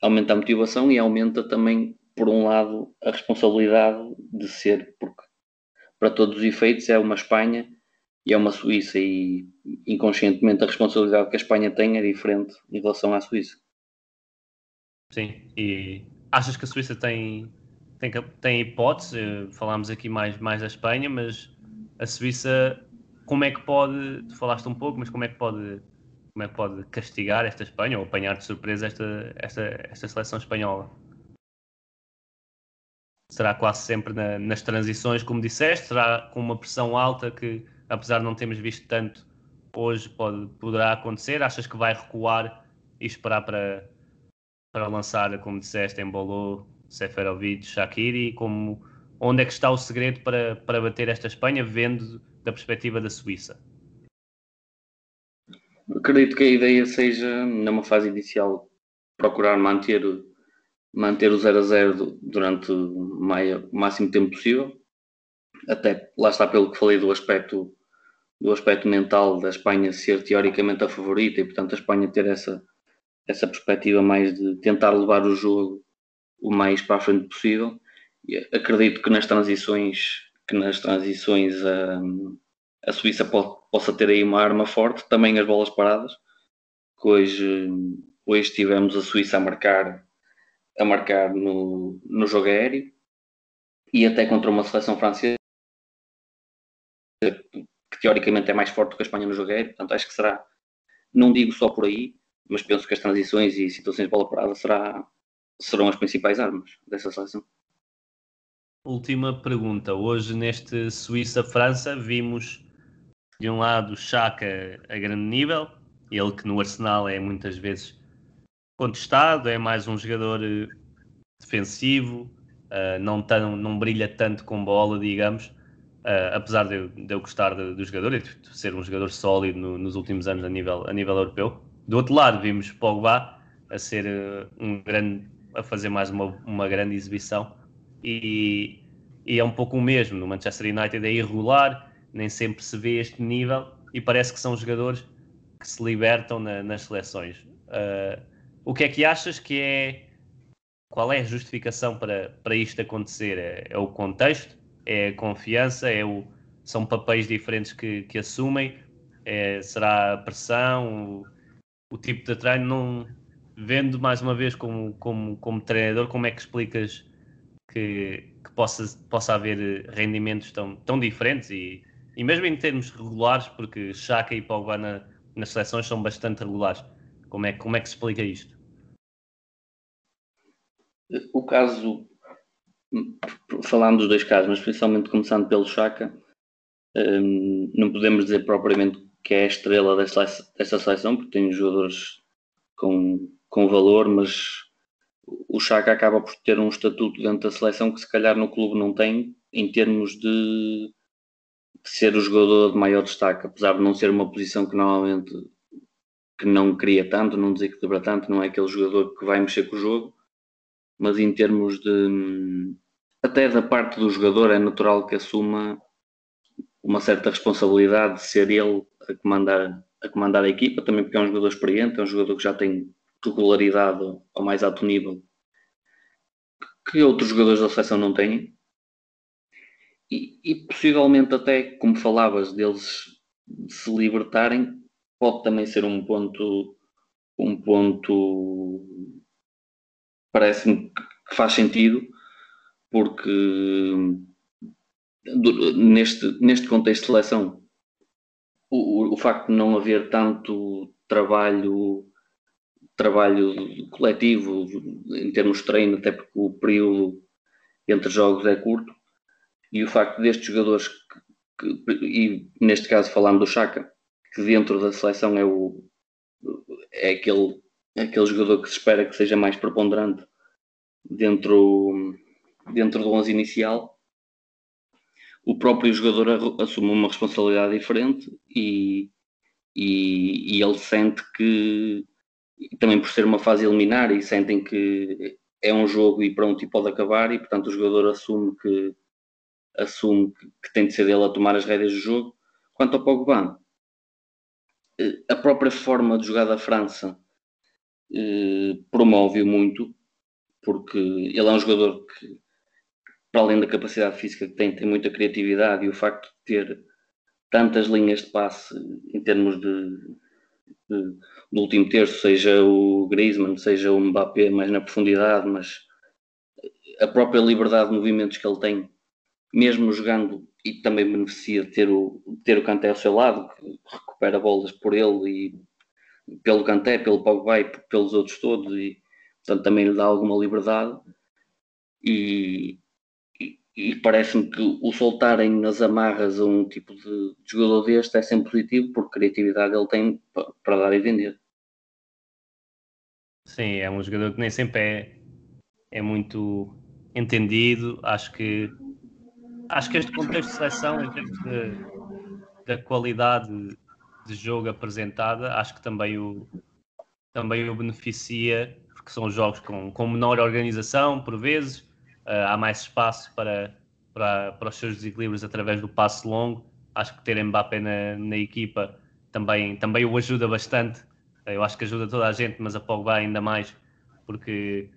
aumenta a motivação e aumenta também, por um lado, a responsabilidade de ser, porque para todos os efeitos é uma Espanha e é uma Suíça e inconscientemente a responsabilidade que a Espanha tem é diferente em relação à Suíça. Sim, e achas que a Suíça tem, tem, tem hipótese? Falámos aqui mais, mais da Espanha, mas a Suíça, como é que pode, tu falaste um pouco, mas como é que pode, como é que pode castigar esta Espanha ou apanhar de surpresa esta, esta, esta seleção espanhola? Será quase sempre na, nas transições, como disseste? Será com uma pressão alta que, apesar de não termos visto tanto, hoje pode, poderá acontecer? Achas que vai recuar e esperar para, para lançar, como disseste, em Bolô, Seferovic, Shakiri? Como, onde é que está o segredo para, para bater esta Espanha, vendo da perspectiva da Suíça? Acredito que a ideia seja, numa fase inicial, procurar manter manter o 0 a 0 durante o máximo tempo possível. Até lá está pelo que falei do aspecto do aspecto mental da Espanha ser teoricamente a favorita e portanto a Espanha ter essa essa perspectiva mais de tentar levar o jogo o mais para a frente possível. Acredito que nas transições que nas transições a, a Suíça pode, possa ter aí uma arma forte, também as bolas paradas. Que hoje, hoje tivemos a Suíça a marcar a marcar no, no jogo aéreo e até contra uma seleção francesa que teoricamente é mais forte do que a Espanha no jogo aéreo, portanto acho que será, não digo só por aí, mas penso que as transições e situações de bola parada será, serão as principais armas dessa seleção. Última pergunta. Hoje neste Suíça-França vimos de um lado Chaka a grande nível, ele que no Arsenal é muitas vezes contestado, é mais um jogador eh, defensivo, uh, não, tão, não brilha tanto com bola, digamos, uh, apesar de de eu gostar do, do jogador e de ser um jogador sólido no, nos últimos anos a nível, a nível europeu. Do outro lado, vimos Pogba a ser uh, um grande, a fazer mais uma, uma grande exibição e, e é um pouco o mesmo. No Manchester United é irregular, nem sempre se vê este nível e parece que são jogadores que se libertam na, nas seleções. Uh, o que é que achas que é. Qual é a justificação para, para isto acontecer? É, é o contexto? É a confiança? É o, são papéis diferentes que, que assumem? É, será a pressão? O, o tipo de treino? Não, vendo mais uma vez como, como, como treinador, como é que explicas que, que possa, possa haver rendimentos tão, tão diferentes e, e mesmo em termos regulares, porque Chaka e Pogba na, nas seleções são bastante regulares. Como é, como é que se explica isto? O caso, falando dos dois casos, mas principalmente começando pelo Chaka, um, não podemos dizer propriamente que é a estrela desta, desta seleção, porque tem jogadores com, com valor, mas o Chaka acaba por ter um estatuto dentro da seleção que se calhar no clube não tem, em termos de, de ser o jogador de maior destaque, apesar de não ser uma posição que normalmente que não cria tanto, não desequilibra tanto, não é aquele jogador que vai mexer com o jogo, mas em termos de até da parte do jogador é natural que assuma uma certa responsabilidade de ser ele a comandar, a comandar a equipa, também porque é um jogador experiente, é um jogador que já tem regularidade ao mais alto nível que outros jogadores da seleção não têm. E, e possivelmente até, como falavas, deles se libertarem, pode também ser um ponto, um ponto parece-me que faz sentido, porque neste, neste contexto de seleção, o, o facto de não haver tanto trabalho trabalho coletivo em termos de treino, até porque o período entre jogos é curto, e o facto destes jogadores, que, que, e neste caso falando do Chaka, que dentro da seleção é, o, é aquele, é aquele jogador que se espera que seja mais preponderante dentro, dentro do 11 inicial, o próprio jogador assume uma responsabilidade diferente e, e, e ele sente que, também por ser uma fase eliminar, e sentem que é um jogo e pronto, e pode acabar, e portanto o jogador assume que assume que, que tem de ser ele a tomar as rédeas do jogo. Quanto ao Pogba, a própria forma de jogar da França eh, promove-o muito, porque ele é um jogador que, para além da capacidade física que tem, tem muita criatividade e o facto de ter tantas linhas de passe em termos de do último terço, seja o Griezmann, seja o Mbappé mais na profundidade, mas a própria liberdade de movimentos que ele tem, mesmo jogando, e também beneficia de ter o, ter o Kanté ao seu lado, que recupera bolas por ele e pelo Kanté, pelo Pogba e pelos outros todos, e portanto também lhe dá alguma liberdade. E, e parece-me que o soltarem nas amarras a um tipo de jogador deste é sempre positivo, porque criatividade ele tem para dar e vender. Sim, é um jogador que nem sempre é, é muito entendido. Acho que acho que este contexto de seleção, em termos de, da qualidade de jogo apresentada, acho que também o, também o beneficia, porque são jogos com, com menor organização, por vezes, há mais espaço para, para, para os seus desequilíbrios através do passe longo. Acho que ter Mbappé na, na equipa também, também o ajuda bastante. Eu acho que ajuda toda a gente, mas a Pogba ainda mais, porque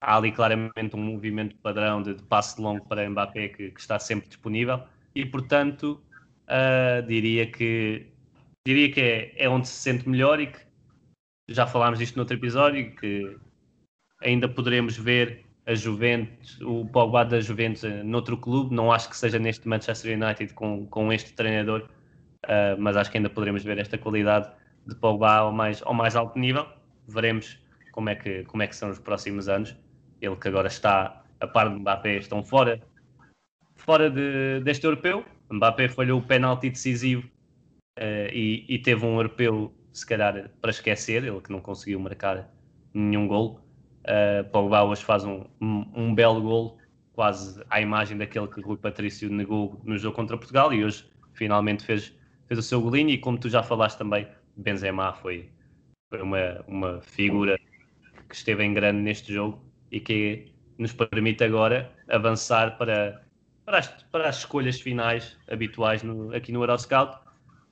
há ali claramente um movimento padrão de, de passe longo para Mbappé que, que, está sempre disponível e, portanto, uh, diria que diria que é, é onde se sente melhor e que já falámos disto noutro episódio que ainda poderemos ver a Juventus, o Pogba da Juventus uh, noutro clube, não acho que seja neste Manchester United com, com este treinador, uh, mas acho que ainda poderemos ver esta qualidade de Pogba ao mais, ao mais alto nível. Veremos como é, que, como é que são os próximos anos ele que agora está a par de Mbappé, estão fora, fora de, deste europeu. Mbappé falhou o penalti decisivo uh, e, e, teve um europeu, se calhar, para esquecer, ele que não conseguiu marcar nenhum gol. Uh, Pogba hoje faz um, um, um, belo gol, quase à imagem daquele que Rui Patrício negou no jogo contra Portugal e hoje finalmente fez, fez o seu golinho e como tu já falaste também, Benzema foi, foi uma, uma figura que esteve em grande neste jogo e que nos permite agora avançar para, para, as, para as escolhas finais habituais no, aqui no Euroscout.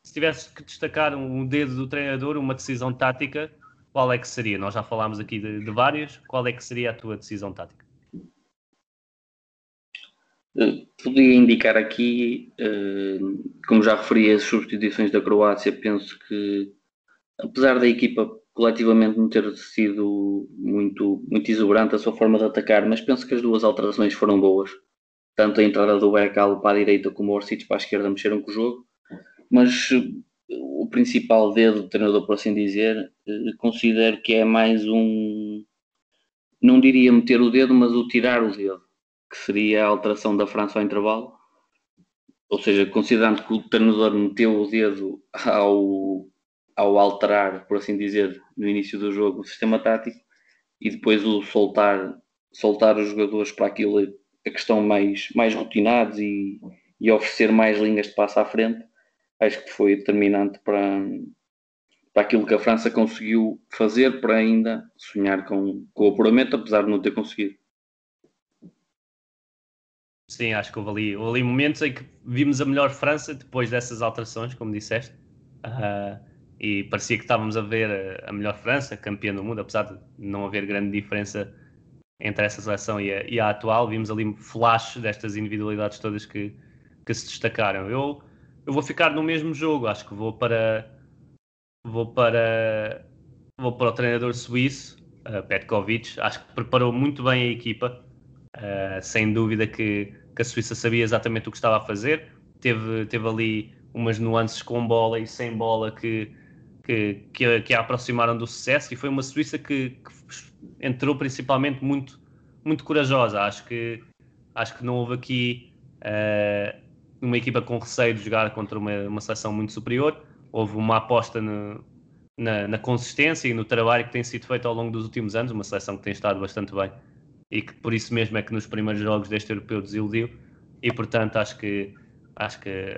Se tivesse que destacar um dedo do treinador, uma decisão tática, qual é que seria? Nós já falámos aqui de, de várias, qual é que seria a tua decisão tática? Podia indicar aqui, eh, como já referi as substituições da Croácia, penso que apesar da equipa coletivamente não ter sido muito, muito exuberante a sua forma de atacar, mas penso que as duas alterações foram boas. Tanto a entrada do Bercal para a direita como o Orsic para a esquerda mexeram com o jogo, mas eh, o principal dedo do treinador, por assim dizer, eh, considero que é mais um, não diria meter o dedo, mas o tirar o dedo, que seria a alteração da França ao intervalo. Ou seja, considerando que o treinador meteu o dedo ao, ao alterar, por assim dizer, no início do jogo o sistema tático e depois o soltar, soltar os jogadores para aquilo a questão mais, mais rotinados e, e oferecer mais linhas de passo à frente, acho que foi determinante para, para aquilo que a França conseguiu fazer para ainda sonhar com, com o apuramento, apesar de não ter conseguido. Sim, acho que houve ali, houve ali momentos em que vimos a melhor França depois dessas alterações, como disseste. Uh, e parecia que estávamos a ver a melhor França, campeã do mundo, apesar de não haver grande diferença entre essa seleção e a, e a atual. Vimos ali flash destas individualidades todas que, que se destacaram. Eu, eu vou ficar no mesmo jogo, acho que vou para vou para vou para o treinador suíço, uh, Petkovic. Acho que preparou muito bem a equipa. Uh, sem dúvida que, que a Suíça sabia exatamente o que estava a fazer. Teve, teve ali umas nuances com bola e sem bola que, que, que, que a aproximaram do sucesso e foi uma Suíça que, que, entrou principalmente muito, muito corajosa. Acho que, acho que não houve aqui uh, uma equipa com receio de jogar contra uma, uma seleção muito superior. Houve uma aposta no, na, na, consistência e no trabalho que tem sido feito ao longo dos últimos anos, uma seleção que tem estado bastante bem. E que por isso mesmo é que nos primeiros jogos deste europeu desiludiu. E portanto acho que acho que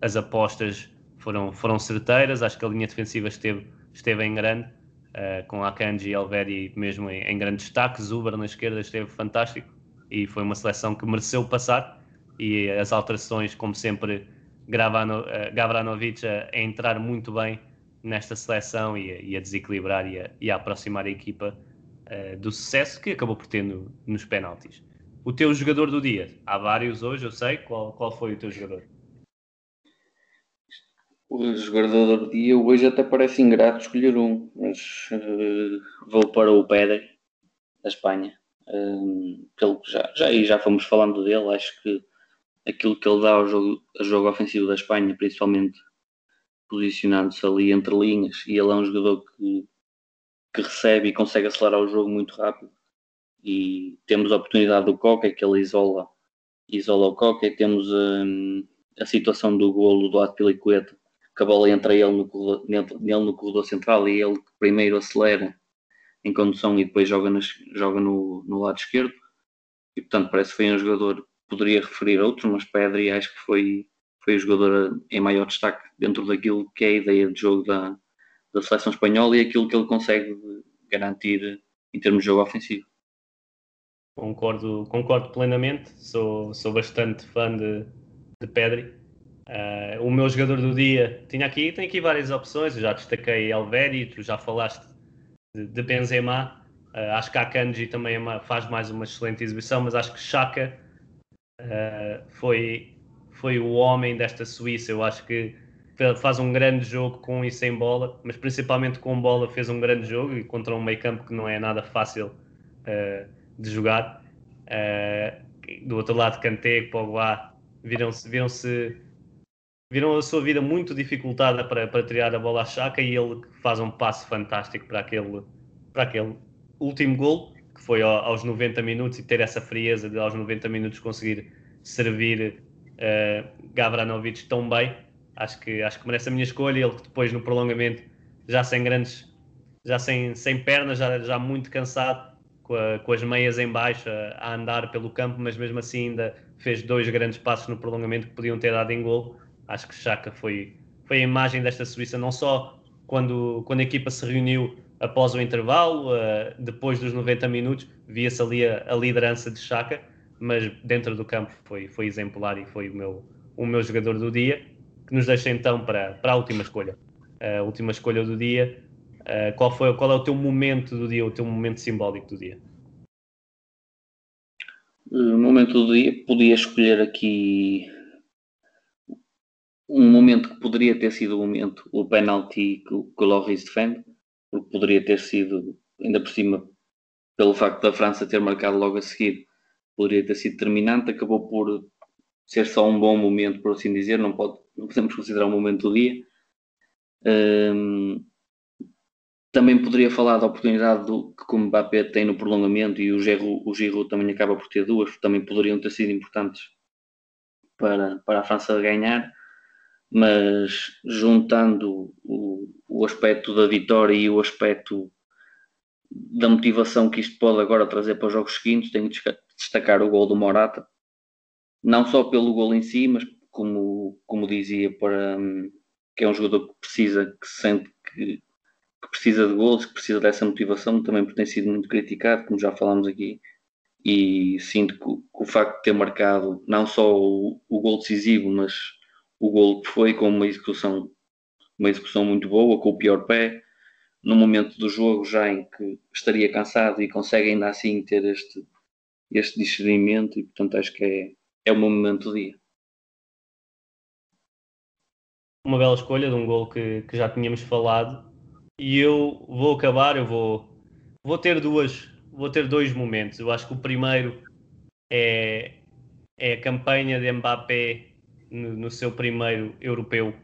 as apostas foram, foram certeiras, acho que a linha defensiva esteve, esteve em grande, uh, com Akanji e Alveri mesmo em, em grande destaque, Zuber na esquerda esteve fantástico. E foi uma seleção que mereceu passar e as alterações, como sempre, Gravano, uh, Gavranovic a, a, entrar muito bem nesta seleção e a, e a desequilibrar e a, e a, aproximar a equipa uh, do sucesso que acabou por ter no, nos penaltis. O teu jogador do dia, há vários hoje, eu sei, qual, qual foi o teu jogador? O jogador do dia hoje até parece ingrato escolher um, mas uh, vou para o Pedro, da Espanha. Um, pelo que já, já, já fomos falando dele, acho que aquilo que ele dá ao jogo, ao jogo ofensivo da Espanha, principalmente posicionando-se ali entre linhas, e ele é um jogador que, que recebe e consegue acelerar o jogo muito rápido. E temos a oportunidade do Coca, que ele isola, isola o Coca, e temos um, a situação do golo do Atpilicueta, que a bola entra ele no, corredor, nele no corredor central e ele primeiro acelera em condução e depois joga, nas, joga no, no lado esquerdo. E portanto parece que foi um jogador, poderia referir outros, mas Pedri acho que foi, foi o jogador em maior destaque dentro daquilo que é a ideia de jogo da, da seleção espanhola e aquilo que ele consegue garantir em termos de jogo ofensivo. Concordo, concordo plenamente, sou, sou bastante fã de, de Pedri. Uh, o meu jogador do dia tinha aqui, tem aqui várias opções, eu já destaquei Elvedi, tu já falaste de, de Benzema. Uh, acho que a Kanji também é uma, faz mais uma excelente exibição, mas acho que Chaka uh, foi, foi o homem desta Suíça. Eu acho que faz um grande jogo com e sem bola, mas principalmente com bola fez um grande jogo e contra um meio campo que não é nada fácil uh, de jogar. do outro lado, Kanté, Pogba viram-se viram-se viram a sua vida muito dificultada para, para tirar a bola à chaca e ele faz um passo fantástico para aquele, para aquele último gol, que foi aos 90 minutos, e ter essa frieza de aos 90 minutos conseguir servir uh, Gavranovic tão bem. Acho que, acho que merece a minha escolha. Ele depois no prolongamento, já sem grandes, já sem, sem pernas, já, já muito cansado, com, a, com as meias em baixo a, a andar pelo campo, mas mesmo assim ainda fez dois grandes passos no prolongamento que podiam ter dado em gol Acho que Chaka foi, foi a imagem desta Suíça, não só quando, quando a equipa se reuniu após o intervalo, uh, depois dos 90 minutos, via-se ali a, a, liderança de Chaka, mas dentro do campo foi, foi exemplar e foi o meu, o meu jogador do dia, que nos deixa então para, para a última escolha. A última escolha do dia, uh, qual, foi, qual é o teu momento do dia, o teu momento simbólico do dia? O momento do dia, podia escolher aqui um momento que poderia ter sido o momento, o penalty que, que o Loris defende, porque poderia ter sido, ainda por cima, pelo facto da França ter marcado logo a seguir, poderia ter sido determinante, acabou por ser só um bom momento, por assim dizer, não, pode, não podemos considerar um momento do dia. Um, também poderia falar da oportunidade do, que o Mbappé tem no prolongamento e o Giroud, o Giroud também acaba por ter duas, também poderiam ter sido importantes para, para a França ganhar mas juntando o, o aspecto da vitória e o aspecto da motivação que isto pode agora trazer para os jogos seguintes, tenho de destacar o gol do Morata, não só pelo gol em si, mas como, como dizia, para, que é um jogador que precisa, que sente que, que precisa de gols, que precisa dessa motivação, também tem sido muito criticado, como já falámos aqui, e sinto que, que o facto de ter marcado não só o, o gol decisivo, mas o gol foi com uma execução, uma execução muito boa, com o pior pé, no momento do jogo já em que estaria cansado e consegue ainda assim ter este, este discernimento e portanto acho que é, é o meu momento do dia. Uma bela escolha de um gol que, que já tínhamos falado e eu vou acabar, eu vou, vou ter duas, vou ter dois momentos. Eu acho que o primeiro é, é a campanha de Mbappé no, no seu primeiro europeu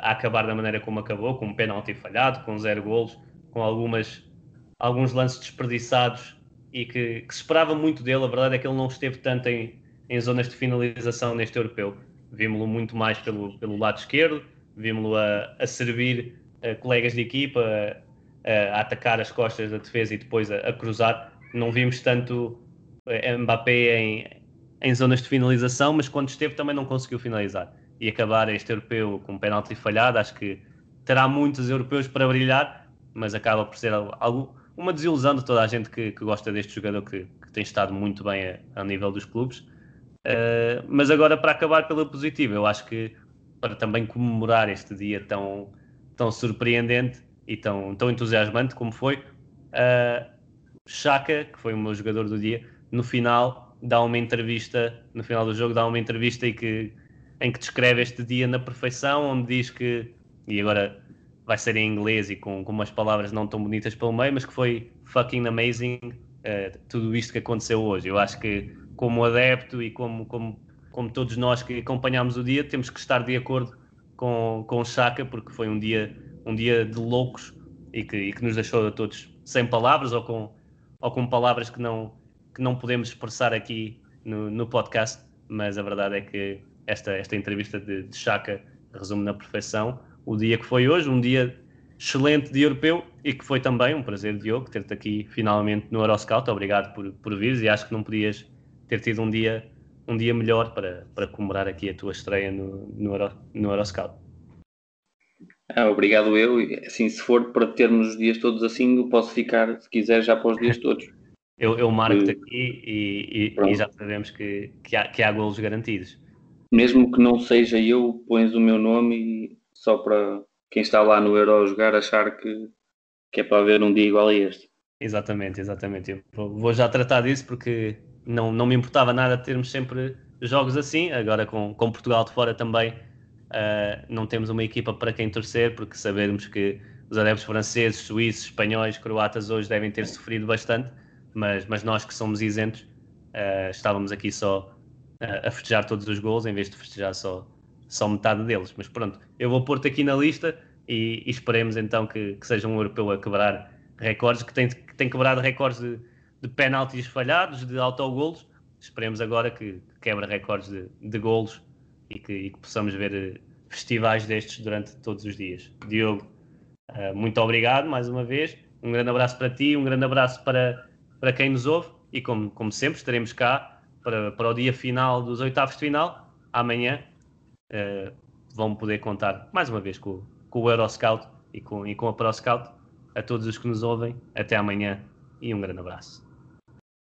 a acabar da maneira como acabou, com um penalti falhado, com zero golos, com algumas, alguns lances desperdiçados e que, que, se esperava muito dele. A verdade é que ele não esteve tanto em, em zonas de finalização neste europeu. Vimos-lo muito mais pelo, pelo lado esquerdo, vimos-lo a, a servir a colegas de equipa, a, a, atacar as costas da defesa e depois a, a cruzar. Não vimos tanto eh, Mbappé em, em zonas de finalização, mas quando esteve também não conseguiu finalizar. E acabar este europeu com um penalti falhado, acho que terá muitos europeus para brilhar, mas acaba por ser algo, uma desilusão de toda a gente que, que gosta deste jogador que, que, tem estado muito bem a, a nível dos clubes. Uh, mas agora, para acabar pela positiva, eu acho que para também comemorar este dia tão, tão surpreendente e tão, tão entusiasmante como foi. Uh, Chaka, que foi o meu jogador do dia, no final dá uma entrevista, no final do jogo dá uma entrevista em que, em que descreve este dia na perfeição, onde diz que, e agora vai ser em inglês e com, com umas palavras não tão bonitas pelo meio, mas que foi fucking amazing uh, tudo isto que aconteceu hoje. Eu acho que como adepto e como, como, como todos nós que acompanhámos o dia, temos que estar de acordo com, com o Chaka, porque foi um dia, um dia de loucos e que, e que nos deixou a todos sem palavras ou com, ou com palavras que não, que não podemos expressar aqui no, no podcast, mas a verdade é que esta, esta entrevista de, de Chaka resume na perfeição o dia que foi hoje, um dia excelente de europeu e que foi também um prazer, Diogo, ter-te aqui finalmente no Euroscout. Obrigado por, por vires e acho que não podias ter tido um dia, um dia melhor para, para comemorar aqui a tua estreia no, no, Euro, no Euroscout. Ah, obrigado eu. Assim, se for para termos os dias todos assim, eu posso ficar, se quiser, já para os dias todos. eu, eu marco-te aqui e, e, e, já sabemos que, que, há, que há golos garantidos. Mesmo que não seja eu, pões o meu nome e só para quem está lá no Euro jogar achar que, que é para haver um dia igual a este. Exatamente, exatamente. Eu vou já tratar disso porque não, não me importava nada termos sempre jogos assim. Agora com, com Portugal de fora também uh, não temos uma equipa para quem torcer, porque sabemos que os adeptos franceses, suíços, espanhóis, croatas hoje devem ter sofrido bastante, mas, mas nós que somos isentos uh, estávamos aqui só uh, a festejar todos os gols em vez de festejar só só metade deles. Mas pronto, eu vou pôr-te aqui na lista e, e esperemos então que, que, seja um europeu a quebrar recordes, que tem, que tem quebrado recordes de, de penaltis falhados, de autogolos. Esperemos agora que, quebre recordes de, de golos e que, e que, possamos ver eh, festivais destes durante todos os dias. Diogo, uh, muito obrigado mais uma vez. Um grande abraço para ti, um grande abraço para, para quem nos ouve e como, como sempre estaremos cá para, para o dia final dos oitavos de final, amanhã, uh, vão poder contar mais uma vez com, com o Euroscout e com, e com a ProScout. A todos os que nos ouvem, até amanhã e um grande abraço.